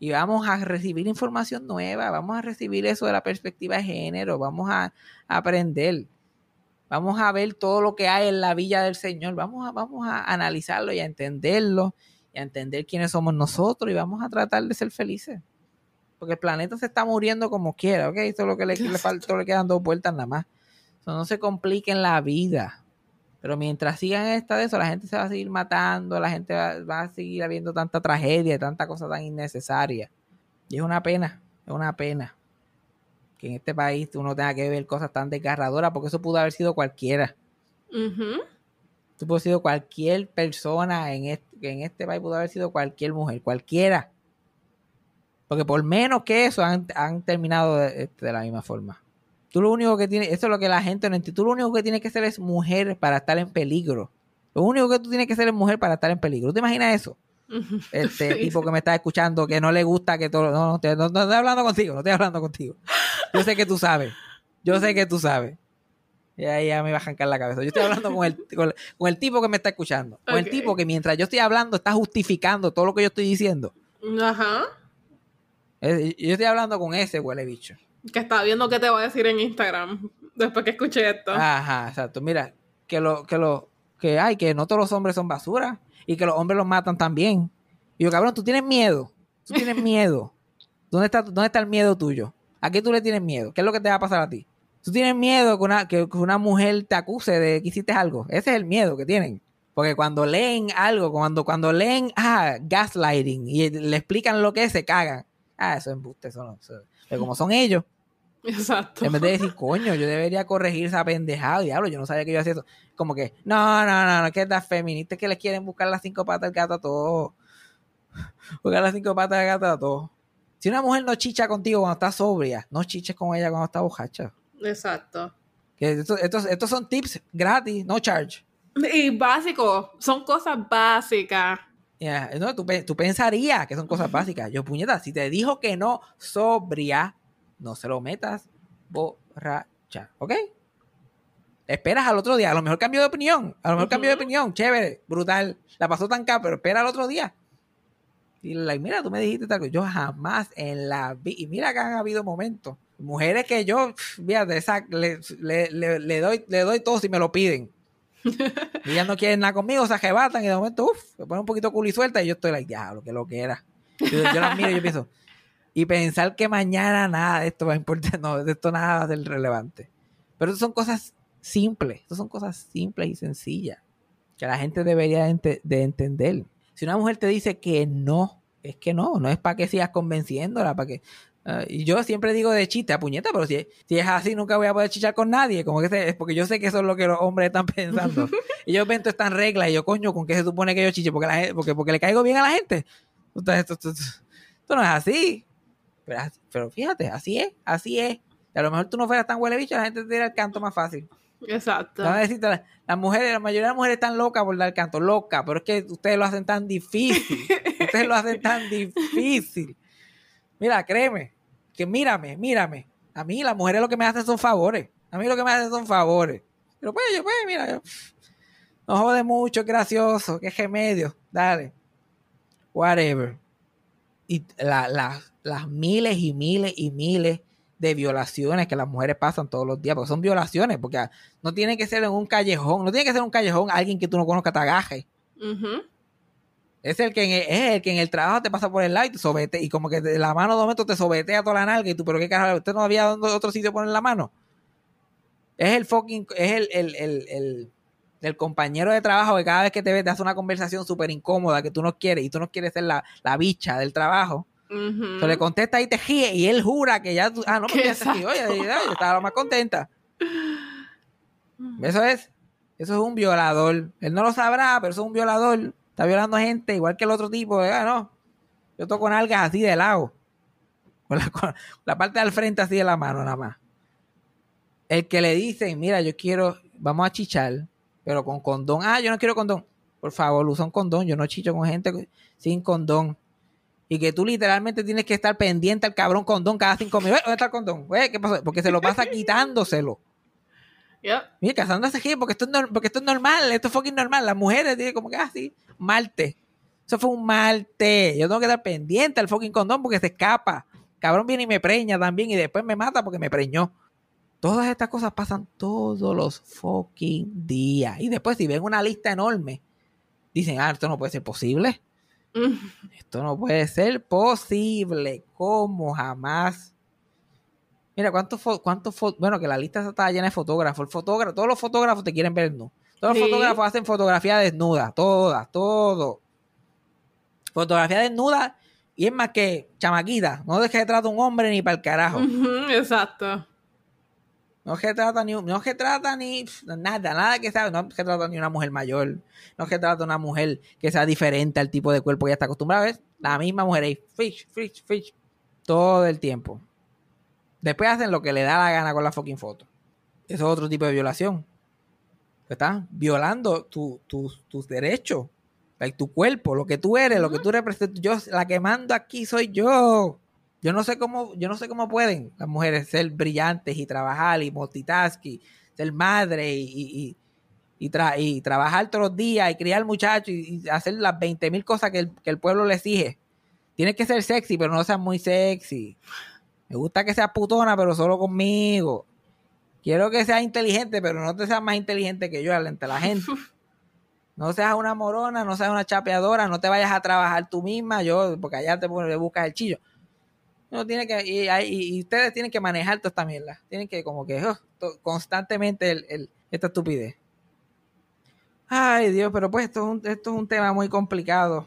Y vamos a recibir información nueva, vamos a recibir eso de la perspectiva de género, vamos a, a aprender. Vamos a ver todo lo que hay en la villa del Señor. Vamos a, vamos a analizarlo y a entenderlo y a entender quiénes somos nosotros y vamos a tratar de ser felices. Porque el planeta se está muriendo como quiera, ¿ok? Eso es lo que le, le falta, le quedan dos vueltas nada más. So, no se compliquen la vida. Pero mientras sigan esta de eso, la gente se va a seguir matando, la gente va, va a seguir habiendo tanta tragedia, tanta cosa tan innecesaria. Y es una pena, es una pena que en este país uno tenga que ver cosas tan desgarradoras, porque eso pudo haber sido cualquiera. Ujú. Eso pudo haber sido cualquier persona en este, en este país, pudo haber sido cualquier mujer, cualquiera. Porque por menos que eso han, han terminado de, de la misma forma. Tú lo único que tienes, eso es lo que la gente no entiende. Tú lo único que tienes que ser es mujer para estar en peligro. Lo único que tú tienes que ser es mujer para estar en peligro. ¿Tú te imaginas eso? Este tipo que me está escuchando, que no le gusta que todo. No, no, te- no, no estoy hablando contigo, no estoy hablando contigo. Yo sé que tú sabes. Yo sé que tú sabes. Y ahí ya me va a arrancar la cabeza. Yo estoy hablando con el, con, el- con el tipo que me está escuchando. Con el tipo que mientras yo estoy hablando está justificando todo lo que yo estoy diciendo. Ajá. Eh, Yo estoy hablando con ese huele bicho. Que estaba viendo qué te va a decir en Instagram después que escuché esto. Ajá, exacto. Mira, que lo, que lo, que hay, que no todos los hombres son basura y que los hombres los matan también. Y yo, cabrón, tú tienes miedo. Tú tienes miedo. ¿Dónde está, ¿Dónde está el miedo tuyo? ¿A qué tú le tienes miedo? ¿Qué es lo que te va a pasar a ti? Tú tienes miedo que una, que, que una mujer te acuse de que hiciste algo. Ese es el miedo que tienen. Porque cuando leen algo, cuando, cuando leen ah, gaslighting y le explican lo que es, se cagan. Ah, eso es embuste, eso no. eso- pero como son ellos, Exacto. En vez de decir, coño, yo debería corregir esa pendejada, diablo, yo no sabía que yo hacía eso. Como que, no, no, no, no, que estas feministas que les quieren buscar las cinco patas del gato a todos. Buscar las cinco patas del gato a todos. Si una mujer no chicha contigo cuando está sobria, no chiches con ella cuando está bojacha. Exacto. Que estos, estos, estos son tips gratis, no charge. Y básico, son cosas básicas. Ya, No, tú, tú pensarías que son cosas básicas. Yo, puñeta, si te dijo que no sobria, no se lo metas borracha, ¿ok? Esperas al otro día. A lo mejor cambio de opinión. A lo mejor cambio de opinión. Chévere, brutal. La pasó tan caro, pero espera al otro día. Y like, mira, tú me dijiste tal cosa. Yo jamás en la vida. Y mira que han habido momentos. Mujeres que yo, fíjate, esa- le, le- le- le doy, le doy todo si me lo piden. y ellas no quieren nada conmigo, se arrebatan y de momento, uff, me ponen un poquito culo y suelta y yo estoy like, diablo, que lo que era. Yo, yo las miro y yo pienso, y pensar que mañana nada de esto va a importar, no, de esto nada va a ser relevante. Pero eso son cosas simples, eso son cosas simples y sencillas que la gente debería de, ente- de entender. Si una mujer te dice que no, es que no, no es para que sigas convenciéndola, para que... ah, y yo siempre digo de chiste a puñeta, pero si, si es así nunca voy a poder chichar con nadie, como que se- es porque yo sé que eso es lo que los hombres están pensando. y yo ven todas estas reglas y yo, coño, ¿con qué se supone que yo chiche? Porque, la porque, porque le caigo bien a la gente. Entonces, Esto, esto- esto- esto no es así. Pero, fíjate, así es, así es. A lo mejor tú no fueras tan huele bicho, la gente te tira el canto más fácil. Exacto. Decir, la- las mujeres, la mayoría de las mujeres están locas por dar canto, loca, pero es que ustedes lo hacen tan difícil. ustedes lo hacen tan difícil. Mira, créeme, que mírame, mírame. A mí las mujeres lo que me hacen son favores. A mí lo que me hacen son favores. Pero pues, yo, pues, mira, yo, no jode mucho, es gracioso, qué remedio, dale. Whatever. Y la- la- las miles y miles y miles de violaciones que las mujeres pasan todos los días, porque son violaciones, porque no tiene que ser en un callejón, no tiene que ser en un callejón alguien que tú no conozcas te agaje. Es el que en el, es el que en el trabajo te pasa por el lado y te sobete, y como que de la mano de momento te sobetea toda la nalga y tú, pero qué carajo, usted no había dónde- otro sitio poner la mano. Es el fucking, es el, el, el, el- el compañero de trabajo que cada vez que te ve te hace una conversación súper incómoda que tú no quieres y tú no quieres ser la, la bicha del trabajo. Se le contesta y te ríe y él jura que ya tú, ah, no, porque Que ya te ríe, oye, ya, yo estaba más contenta. Eso es, eso es un violador. Él no lo sabrá, pero eso es un violador. Está violando gente igual que el otro tipo. Ah, no. Yo toco nalgas así de lado. Con la, con la parte del frente así de la mano nada más. El que le dicen, mira, yo quiero, vamos a chichar, pero con condón. Ah, yo no quiero condón. Por favor, usa un condón. Yo no chicho con gente sin condón. Y que tú literalmente tienes que estar pendiente al cabrón condón cada cinco minutos. "Eh, ¿Dónde está el condón? Eh, ¿Qué pasó? Porque se lo pasa quitándoselo. Yep. Mira, Cassandra se porque esto, es nor- porque esto es normal, esto es fucking normal. Las mujeres dicen como que así, malte. Eso fue un malte. Yo tengo que estar pendiente al fucking condón porque se escapa. Cabrón viene y me preña también y después me mata porque me preñó. Todas estas cosas pasan todos los fucking días. Y después si ven una lista enorme, dicen, ah, esto no puede ser posible. Mm. Esto no puede ser posible. ¿Cómo jamás? Mira, ¿cuántos cuántos Bueno, que la lista está llena de fotógrafos. El fotógrafo, todos los fotógrafos te quieren ver desnudo. Todos los fotógrafos hacen fotografía desnuda. Todas, todo. Fotografía desnuda. Y es más que chamaquita. No es que se trata un hombre ni para el carajo. Exacto. No se trata ni, no se trata ni nada, nada que sea, no se trata ni una mujer mayor, no se trata de una mujer que sea diferente al tipo de cuerpo que ella está acostumbrada ver, la misma mujer ahí, fish, fish, fish, todo el tiempo. Después hacen lo que le da la gana con la fucking foto. Eso es otro tipo de violación. Están violando tu- tus- tus derechos, tu cuerpo, lo que tú eres, lo que tú representas. Yo, la que mando aquí soy yo. Yo no sé cómo, yo no sé cómo pueden las mujeres ser brillantes y trabajar y multitasking, ser madre y, y, y- y tra- y trabajar todos los días y criar muchachos y, y hacer las 20 mil cosas que el, que el pueblo le exige. Tienes que ser sexy, pero no seas muy sexy. Me gusta que seas putona, pero solo conmigo. Quiero que seas inteligente, pero no te seas más inteligente que yo ante la gente. No seas una morona, no seas una chapeadora, no te vayas a trabajar tú misma, yo, porque allá te pones- buscas el chillo. Uno tiene que, y, y- ustedes tienen que manejar toda esta mierda. Tienen que como que oh, constantemente el, esta estupidez. Ay, Dios, pero pues esto es un, esto es un tema muy complicado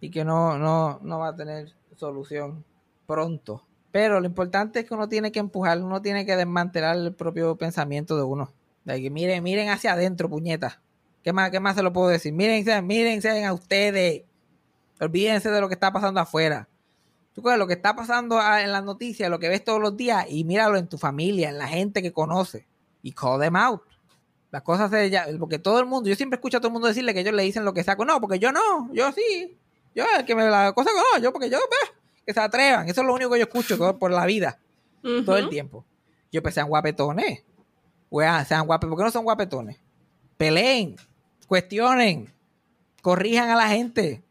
y que no, no, no va a tener solución pronto. Pero lo importante es que uno tiene que empujar, uno tiene que desmantelar el propio pensamiento de uno. De que miren, miren hacia adentro, puñetas. ¿Qué más, ¿Qué más se lo puedo decir? Mírense, mírense a ustedes. Olvídense de lo que está pasando afuera. Tú coges lo que está pasando en las noticias, lo que ves todos los días, y míralo en tu familia, en la gente que conoce. Y call them out. Las cosas se ya, porque todo el mundo, yo siempre escucho a todo el mundo decirle que ellos le dicen lo que saco. No, porque yo no, yo sí. Yo, el que me la cosa no, yo, porque yo, pues, que se atrevan. Eso es lo único que yo escucho todo, por la vida, todo el tiempo. Yo pues sean guapetones. Weá, sean guapetones. ¿Por qué no son guapetones? Peleen, cuestionen, corrijan a la gente,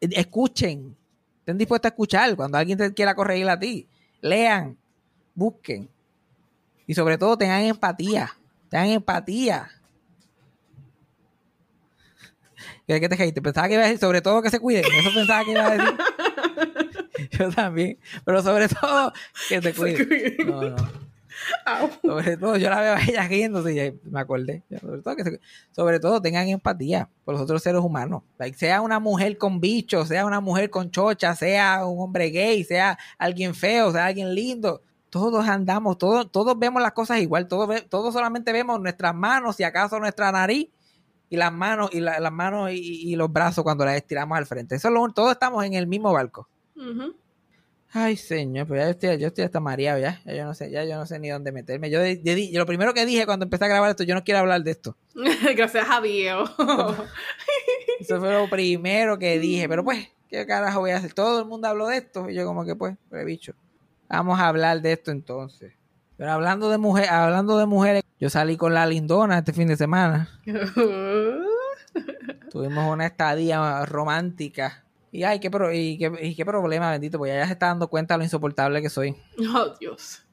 eh, escuchen, estén dispuestos a escuchar cuando alguien te quiera corregir a ti. Lean, busquen. Y sobre todo tengan empatía. Tengan empatía. ¿Qué te caíste? Pensaba que iba a decir, sobre todo que se cuiden. Eso pensaba que iba a decir. Yo también. Pero sobre todo que se cuiden. No, no. Au. Sobre todo, yo la veo a ella riéndose y me acordé. Sobre todo, que se- sobre todo tengan empatía por los otros seres humanos. Like, sea una mujer con bichos, sea una mujer con chocha, sea un hombre gay, sea alguien feo, sea alguien lindo. Todos andamos, todos, todos vemos las cosas igual, todos, todos solamente vemos nuestras manos, si acaso nuestra nariz, y las manos, y la- las manos y, y los brazos cuando las estiramos al frente. Eso es lo- todos estamos en el mismo barco. Ay, señor, pues ya yo estoy, yo estoy hasta mareado ya. Ya yo no sé, ya yo no sé ni dónde meterme. Yo, yo di- lo primero que dije cuando empecé a grabar esto, yo no quiero hablar de esto. Gracias a Dios. Eso fue lo primero que dije. Pero pues, ¿qué carajo voy a hacer? Todo el mundo habló de esto. Y yo como que pues, pues bicho. Vamos a hablar de esto entonces. Pero hablando de mujer, hablando de mujeres, yo salí con la lindona este fin de semana. Tuvimos una estadía romántica. Y ay, qué, pro- y qué, y qué problema, bendito, porque ya se está dando cuenta de lo insoportable que soy. oh, Dios.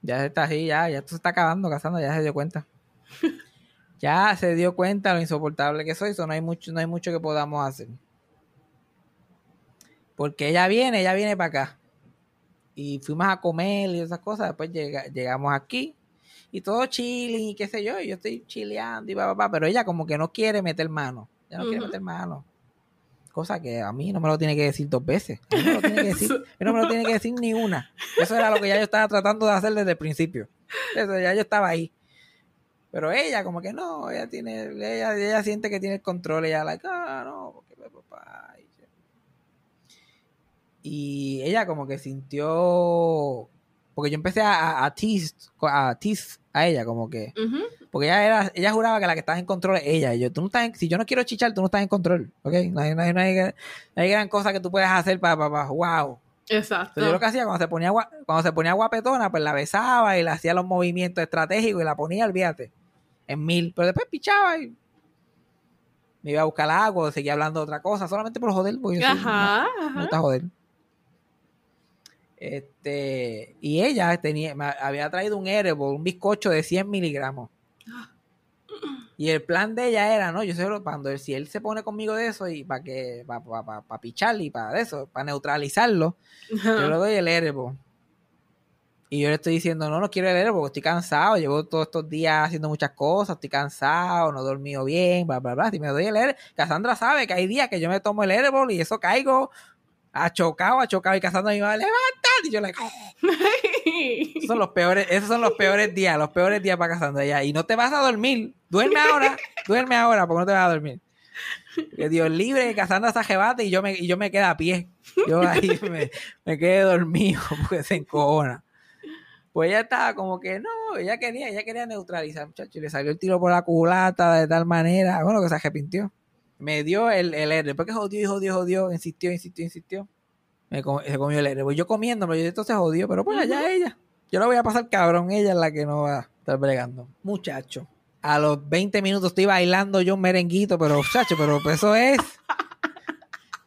Ya se está así, ya, ya esto se está acabando, casando, ya se dio cuenta. ya se dio cuenta lo insoportable que soy, eso no hay mucho, no hay mucho que podamos hacer. Porque ella viene, ella viene para acá. Y fuimos a comer y esas cosas, después llega- llegamos aquí y todo chilling y qué sé yo, y yo estoy chileando y va, va, va, pero ella como que no quiere meter mano, ella no quiere meter mano. Cosa que a mí no me lo tiene que decir dos veces. No me lo tiene que decir, no me lo tiene que decir ni una. Eso era lo que ya yo estaba tratando de hacer desde el principio. Eso ya yo estaba ahí. Pero ella, como que no, ella tiene, ella, ella siente que tiene el control. Ella, like, ah, no, porque mi papá. Y ella, como que sintió. Porque yo empecé a, a, a tease, a tease a ella, como que. Porque ella era, ella juraba que la que estaba en control es ella. Y yo, tú no estás en- si yo no quiero chichar, tú no estás en control. ¿Ok? No hay, no hay, no hay, no hay gran cosa que tú puedas hacer para, para, para- wow. Exacto. Entonces, yo lo que hacía cuando se ponía cuando se ponía guapetona, pues la besaba y le hacía los movimientos estratégicos y la ponía, olvídate, en mil. Pero después pichaba y me iba a buscar agua, seguía hablando de otra cosa, solamente por joder, porque yo soy- Ajá, me ajá. gusta joder. Este, y ella tenía, me había traído un edible, un bizcocho de 100 miligramos. Y el plan de ella era, ¿no? Yo sé, cuando él, si él se pone conmigo de eso y para que, para pa, pa, pa pichar y para eso, para neutralizarlo, yo le doy el edible. Y yo le estoy diciendo, no, no quiero el edible porque estoy cansado, llevo todos estos días haciendo muchas cosas, estoy cansado, no he dormido bien, bla, bla, bla. Si me doy el edible, Cassandra sabe que hay días que yo me tomo el edible y eso caigo a chocado, a chocado y Cassandra me va a levantar y yo le esos son los peores, esos son los peores días, los peores días para Cassandra ya. Y no te vas a dormir. Duerme ahora, duerme ahora, porque no te vas a dormir. Que Dios libre, Cassandra se ajebate y yo me, y yo me quedo a pie. Yo ahí me, me quedé dormido porque se encojona. Pues ella estaba como que no, ella quería, ella quería neutralizar, muchacho, y le salió el tiro por la culata de tal manera, bueno, que se arrepintió. Me dio el, el R, después que jodió y jodió, jodió, insistió, insistió, insistió. Me com- se comió el R. Pues yo comiéndolo, yo entonces jodió, pero pues allá ella. Yo la voy a pasar cabrón, ella es la que no va a estar bregando. Muchacho. A los 20 minutos estoy bailando yo un merenguito, pero muchacho, pero eso es.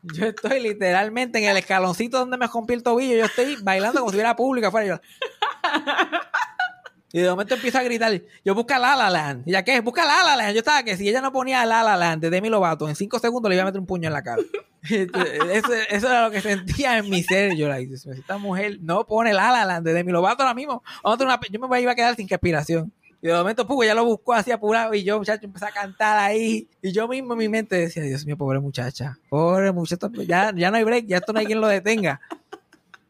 Yo estoy literalmente en el escaloncito donde me rompí el tobillo. Yo estoy bailando como si hubiera público afuera. Yo- Y de momento empiezo a gritar, yo busca La La Land. ¿Y ya qué? Busca La La Land. Yo estaba que si ella no ponía La La Land de Demi Lovato, en cinco segundos le iba a meter un puño en la cara. eso, eso era lo que sentía en mi ser. Yo, Dios mío, esta mujer no pone La La Land de Demi Lovato ahora mismo. Una yo me iba a quedar sin respiración. Y de momento, pues, ya lo buscó así apurado y yo, muchacho, empecé a cantar ahí. Y yo mismo en mi mente decía, Dios mío, pobre muchacha. Pobre muchacha. Ya, ya no hay break, ya esto no hay quien lo detenga.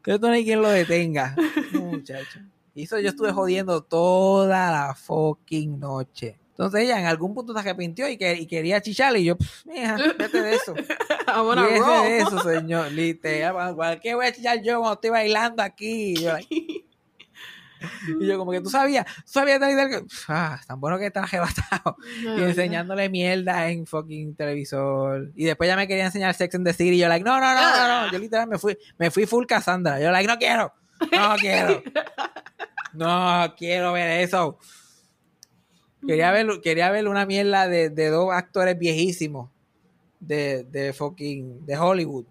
Esto no hay quien lo detenga. Muchacho. Y eso yo estuve jodiendo toda la fucking noche. Entonces ella en algún punto se arrepintió y, que, y quería chicharle. Y yo, "Pff, mija, vete de eso. Roll. de eso, señor. Literal, ¿qué voy a chillar yo cuando estoy bailando aquí? Y yo, like- y yo como que tú sabías, tú sabías tal y tal que, ah, tan bueno que estás arrebatado. Y enseñándole mierda en fucking televisor. Y después ya me quería enseñar Sex and the City. Y yo, like, no, no, no, no, no. Yo literal me fui, me fui full Cassandra. Yo, like, no quiero. No quiero. No quiero ver eso. Quería ver, quería ver una mierda de, de dos actores viejísimos de, de fucking, de Hollywood.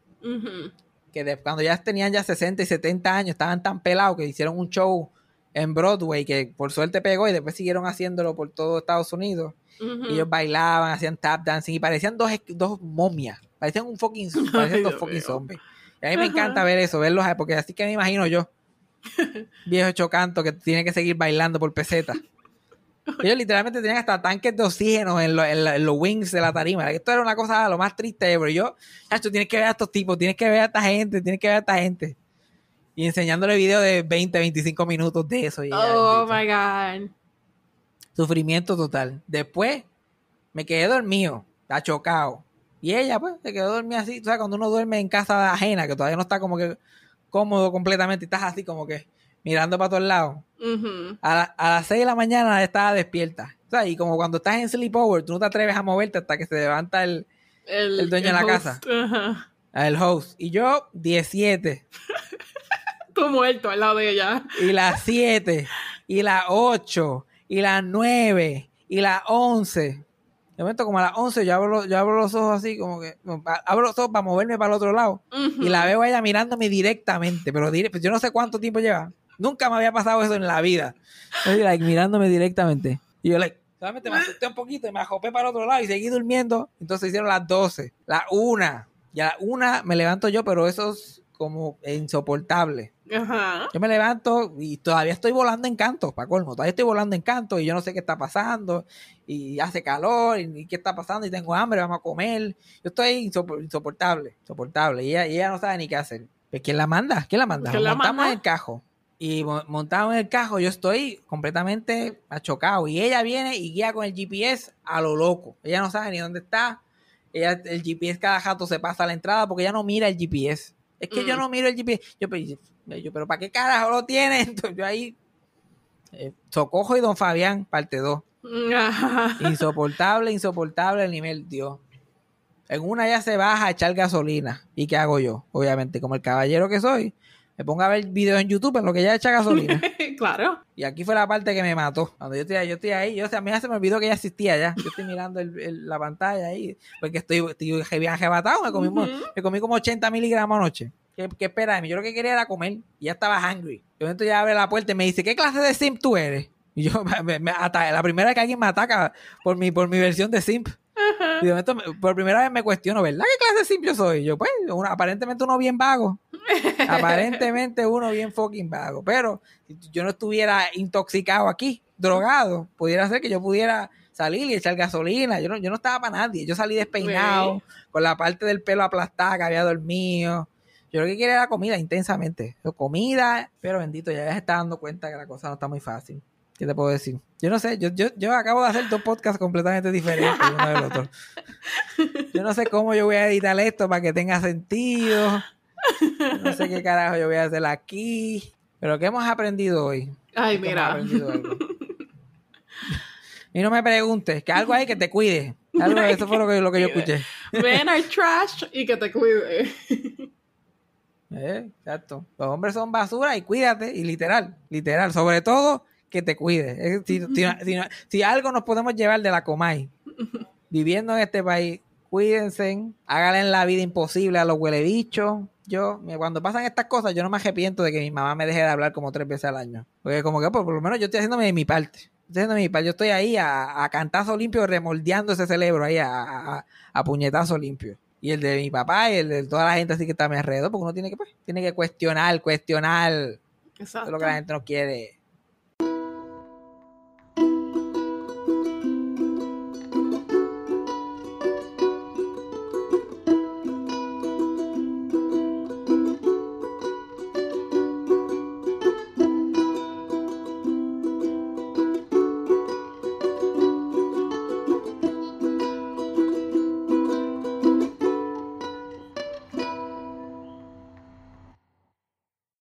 Que de- cuando ya tenían ya 60 y 70 años, estaban tan pelados que hicieron un show en Broadway que por suerte pegó y después siguieron haciéndolo por todo Estados Unidos. Y ellos bailaban, hacían tap dancing y parecían dos, dos momias. Parecían un fucking, parecían dos fucking zombies. Y a mí me encanta ver eso, verlos, porque así que me imagino yo. Viejo chocanto que tiene que seguir bailando por peseta. Ellos literalmente tenían hasta tanques de oxígeno en, lo- en la- en los wings de la tarima. Esto era una cosa lo más triste, pero yo, chacho, tienes que ver a estos tipos, tienes que ver a esta gente, tienes que ver a esta gente. Y enseñándole videos de 20, 25 minutos de eso. Y Oh my god. Sufrimiento total. Después me quedé dormido, está chocado. Y ella, pues, se quedó dormida así. Tú sabes, cuando uno duerme en casa ajena, que todavía no está como que cómodo completamente, y estás así como que mirando para todos lados. Ujú. A, la- a las 6 de la mañana estaba despierta. O sea, y como cuando estás en sleepover, tú no te atreves a moverte hasta que se levanta el, El, El dueño de la host. casa. Ajá. el host. Y yo, 17. Tú muerto al lado de ella. y las 7, y las 8, y las 9, y las 11. De momento, como a las 11, yo abro, los- yo abro los ojos así, como que abro los ojos para moverme para el otro lado. Y la veo a ella mirándome directamente, pero dire- pues yo no sé cuánto tiempo lleva. Nunca me había pasado eso en la vida. Like, mirándome directamente. Y yo, like, solamente me asusté un poquito y me ajopé para el otro lado y seguí durmiendo. Entonces hicieron las 12, las 1. Y a las 1 me levanto yo, pero eso es como insoportable. Ajá. Yo me levanto y todavía estoy volando en canto, para colmo. Todavía estoy volando en canto y yo no sé qué está pasando. Y hace calor y, y qué está pasando y tengo hambre, vamos a comer. Yo estoy insopor- insoportable, insoportable. Y ella, y ella no sabe ni qué hacer. Pues, ¿Quién la manda? ¿Quién la manda? ¿Quién la Montamos manda? en el cajo. Y mo- montado en el cajo, yo estoy completamente achocado. Y ella viene y guía con el GPS a lo loco. Ella no sabe ni dónde está. Ella, el GPS cada rato se pasa a la entrada porque ella no mira el GPS. Es que yo Mm. no miro el GPS. Yo, pues, yo, pero ¿para qué carajo lo tiene? Entonces, yo ahí, eh, Socojo y Don Fabián, parte 2. Insoportable, insoportable el nivel, Dios. En una ya se baja a echar gasolina. ¿Y qué hago yo? Obviamente, como el caballero que soy, me pongo a ver videos en YouTube en lo que ella echa gasolina. claro. Y aquí fue la parte que me mató. Cuando yo estoy, yo estoy ahí, yo, a mí ya se me olvidó que ella existía ya. Yo estoy mirando el- el- la pantalla ahí, porque estoy, estoy bien arrebatado. Me comí, Ujú. me comí como 80 miligramos anoche. ¿Qué, qué espera de mí? Yo lo que quería era comer. Y ya estaba hungry. De momento ya abre la puerta y me dice, ¿qué clase de simp tú eres? Y yo, me, me ata- la primera vez que alguien me ataca por mi, por mi versión de simp. Y de momento, me- por primera vez me cuestiono, ¿verdad? ¿Qué clase de simp yo soy? Yo, pues, uno- aparentemente uno bien vago. Aparentemente uno bien fucking vago. Pero si yo no estuviera intoxicado aquí, drogado, pudiera ser que yo pudiera salir y echar gasolina. Yo no, yo no estaba para nadie. Yo salí despeinado, con la parte del pelo aplastada que había dormido. Yo lo que quería era comida intensamente. Yo, comida, pero bendito, ya se está dando cuenta que la cosa no está muy fácil. ¿Qué te puedo decir? Yo no sé, yo, yo, yo acabo de hacer dos podcasts completamente diferentes uno del otro. Yo no sé cómo yo voy a editar esto para que tenga sentido. No sé qué carajo yo voy a hacer aquí. Pero ¿qué hemos aprendido hoy? Ay, Esto mira. aprendido algo. Y no me preguntes, que algo hay que te cuide. Algo, eso fue lo que, lo que yo escuché. Ven al trash y que te cuide. Eh, exacto. Los hombres son basura y cuídate. Y literal, literal. Sobre todo, que te cuides. Eh, Si, si- si- si algo nos podemos llevar de la Comay, viviendo en este país, cuídense, háganle la vida imposible a los huelebichos. Yo, cuando pasan estas cosas, yo no me arrepiento de que mi mamá me deje de hablar como tres veces al año. Porque como que pues, por lo menos yo estoy haciéndome de mi parte. Estoy haciendo de mi parte. Yo estoy ahí a, a cantazo limpio, remoldeando ese cerebro ahí a, a- a puñetazo limpio. Y el de mi papá y el de toda la gente así que está a mi alrededor, porque uno tiene que, pues, tiene que cuestionar, cuestionar. Exacto. lo que la gente no quiere